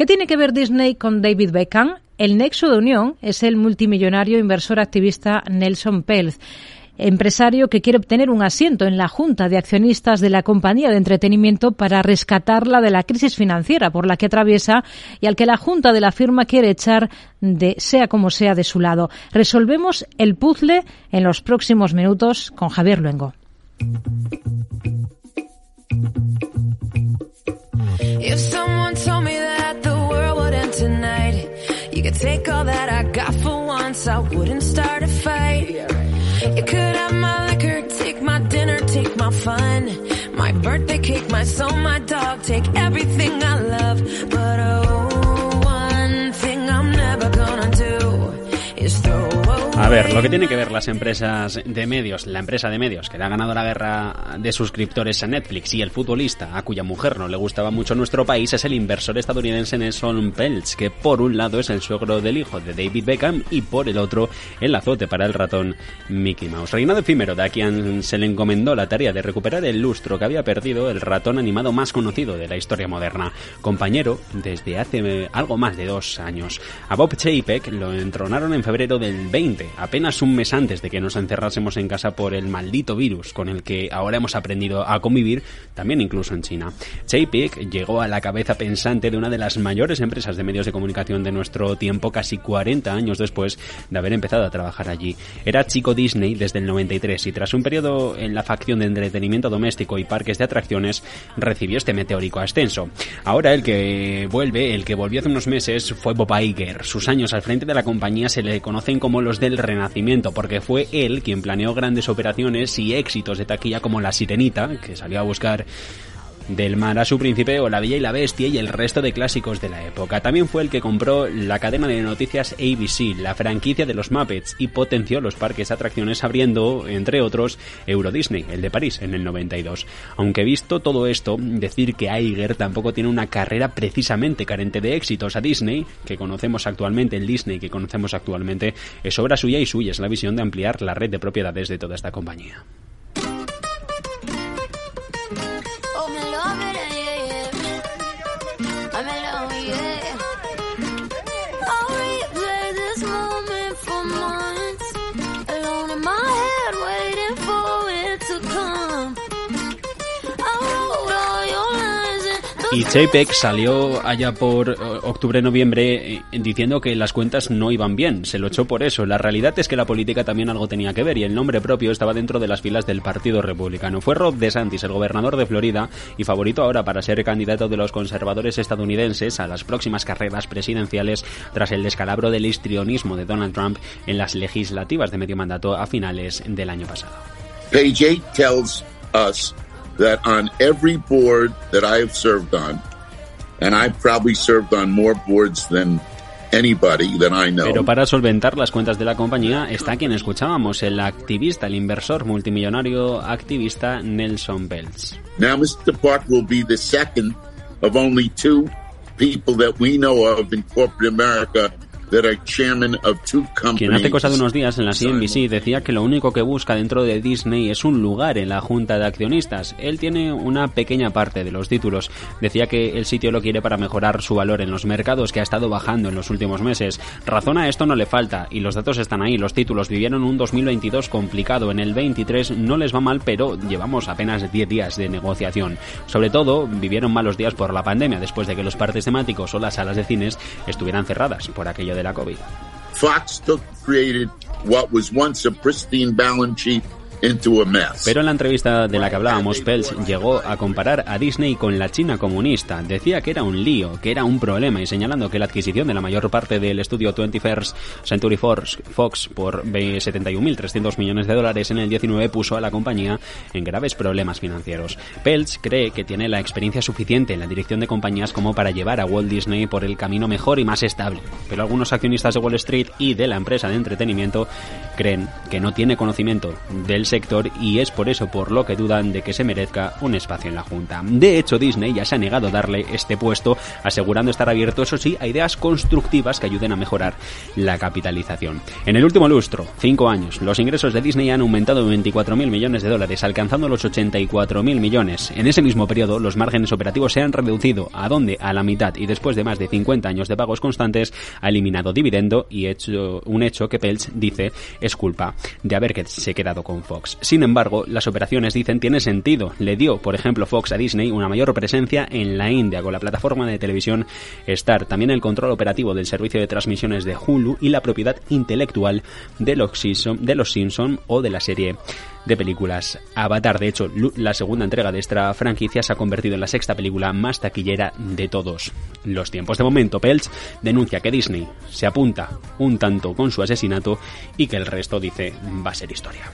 ¿Qué tiene que ver Disney con David Beckham? El nexo de unión es el multimillonario inversor activista Nelson Peltz empresario que quiere obtener un asiento en la Junta de Accionistas de la compañía de entretenimiento para rescatarla de la crisis financiera por la que atraviesa y al que la Junta de la firma quiere echar de sea como sea de su lado. Resolvemos el puzzle en los próximos minutos con Javier Luengo. You could have my liquor, take my dinner, take my fun, my birthday cake, my soul, my dog, take everything I love. But oh, ver, lo que tiene que ver las empresas de medios, la empresa de medios que le ha ganado la guerra de suscriptores a Netflix y el futbolista a cuya mujer no le gustaba mucho nuestro país es el inversor estadounidense Nelson Peltz, que por un lado es el suegro del hijo de David Beckham y por el otro el azote para el ratón Mickey Mouse. Reinado efímero de a quien se le encomendó la tarea de recuperar el lustro que había perdido el ratón animado más conocido de la historia moderna, compañero desde hace algo más de dos años. A Bob Chapek lo entronaron en febrero del 20 apenas un mes antes de que nos encerrásemos en casa por el maldito virus con el que ahora hemos aprendido a convivir, también incluso en China. Chapek llegó a la cabeza pensante de una de las mayores empresas de medios de comunicación de nuestro tiempo casi 40 años después de haber empezado a trabajar allí. Era chico Disney desde el 93 y tras un periodo en la facción de entretenimiento doméstico y parques de atracciones recibió este meteórico ascenso. Ahora el que vuelve, el que volvió hace unos meses fue Bob Iger. Sus años al frente de la compañía se le conocen como los del renacimiento, porque fue él quien planeó grandes operaciones y éxitos de taquilla como La Sirenita, que salió a buscar del mar a su príncipe o La Bella y la Bestia y el resto de clásicos de la época. También fue el que compró la cadena de noticias ABC, la franquicia de los Muppets, y potenció los parques atracciones abriendo, entre otros, Euro Disney, el de París, en el 92. Aunque visto todo esto, decir que Iger tampoco tiene una carrera precisamente carente de éxitos a Disney, que conocemos actualmente, el Disney que conocemos actualmente, es obra suya y suya es la visión de ampliar la red de propiedades de toda esta compañía. Y JPEG salió allá por eh, octubre-noviembre eh, diciendo que las cuentas no iban bien. Se lo echó por eso. La realidad es que la política también algo tenía que ver y el nombre propio estaba dentro de las filas del Partido Republicano. Fue Rob DeSantis, el gobernador de Florida y favorito ahora para ser candidato de los conservadores estadounidenses a las próximas carreras presidenciales tras el descalabro del histrionismo de Donald Trump en las legislativas de medio mandato a finales del año pasado. Page tells us that on every board that I have served on, and I've probably served on more boards than anybody that I know. Pero para solventar las cuentas de la compañía está quien escuchábamos, el activista, el inversor multimillonario activista Nelson Bells. Now Mr. Park will be the second of only two people that we know of in corporate America quien hace cosa de unos días en la CNBC decía que lo único que busca dentro de Disney es un lugar en la junta de accionistas. Él tiene una pequeña parte de los títulos. Decía que el sitio lo quiere para mejorar su valor en los mercados que ha estado bajando en los últimos meses. Razón a esto no le falta y los datos están ahí. Los títulos vivieron un 2022 complicado. En el 23 no les va mal, pero llevamos apenas 10 días de negociación. Sobre todo, vivieron malos días por la pandemia después de que los parques temáticos o las salas de cines estuvieran cerradas por aquello de la COVID. Fox took created what was once a pristine balance sheet Pero en la entrevista de la que hablábamos, Peltz llegó a comparar a Disney con la China comunista. Decía que era un lío, que era un problema y señalando que la adquisición de la mayor parte del estudio 21st Century Fox, Fox por 71.300 millones de dólares en el 19 puso a la compañía en graves problemas financieros. Peltz cree que tiene la experiencia suficiente en la dirección de compañías como para llevar a Walt Disney por el camino mejor y más estable. Pero algunos accionistas de Wall Street y de la empresa de entretenimiento creen que no tiene conocimiento del sector y es por eso por lo que dudan de que se merezca un espacio en la Junta. De hecho, Disney ya se ha negado a darle este puesto, asegurando estar abierto, eso sí, a ideas constructivas que ayuden a mejorar la capitalización. En el último lustro, cinco años, los ingresos de Disney han aumentado en 24.000 millones de dólares, alcanzando los 84.000 millones. En ese mismo periodo, los márgenes operativos se han reducido. ¿A dónde? A la mitad. Y después de más de 50 años de pagos constantes, ha eliminado dividendo y hecho un hecho que Pelch dice es culpa de haber que se quedado con Fox. Sin embargo, las operaciones dicen tiene sentido. Le dio, por ejemplo, Fox a Disney una mayor presencia en la India con la plataforma de televisión Star, también el control operativo del servicio de transmisiones de Hulu y la propiedad intelectual de los Simpson, de los Simpson o de la serie de películas Avatar. De hecho, la segunda entrega de esta franquicia se ha convertido en la sexta película más taquillera de todos los tiempos. De momento, Pelch denuncia que Disney se apunta un tanto con su asesinato y que el resto dice va a ser historia.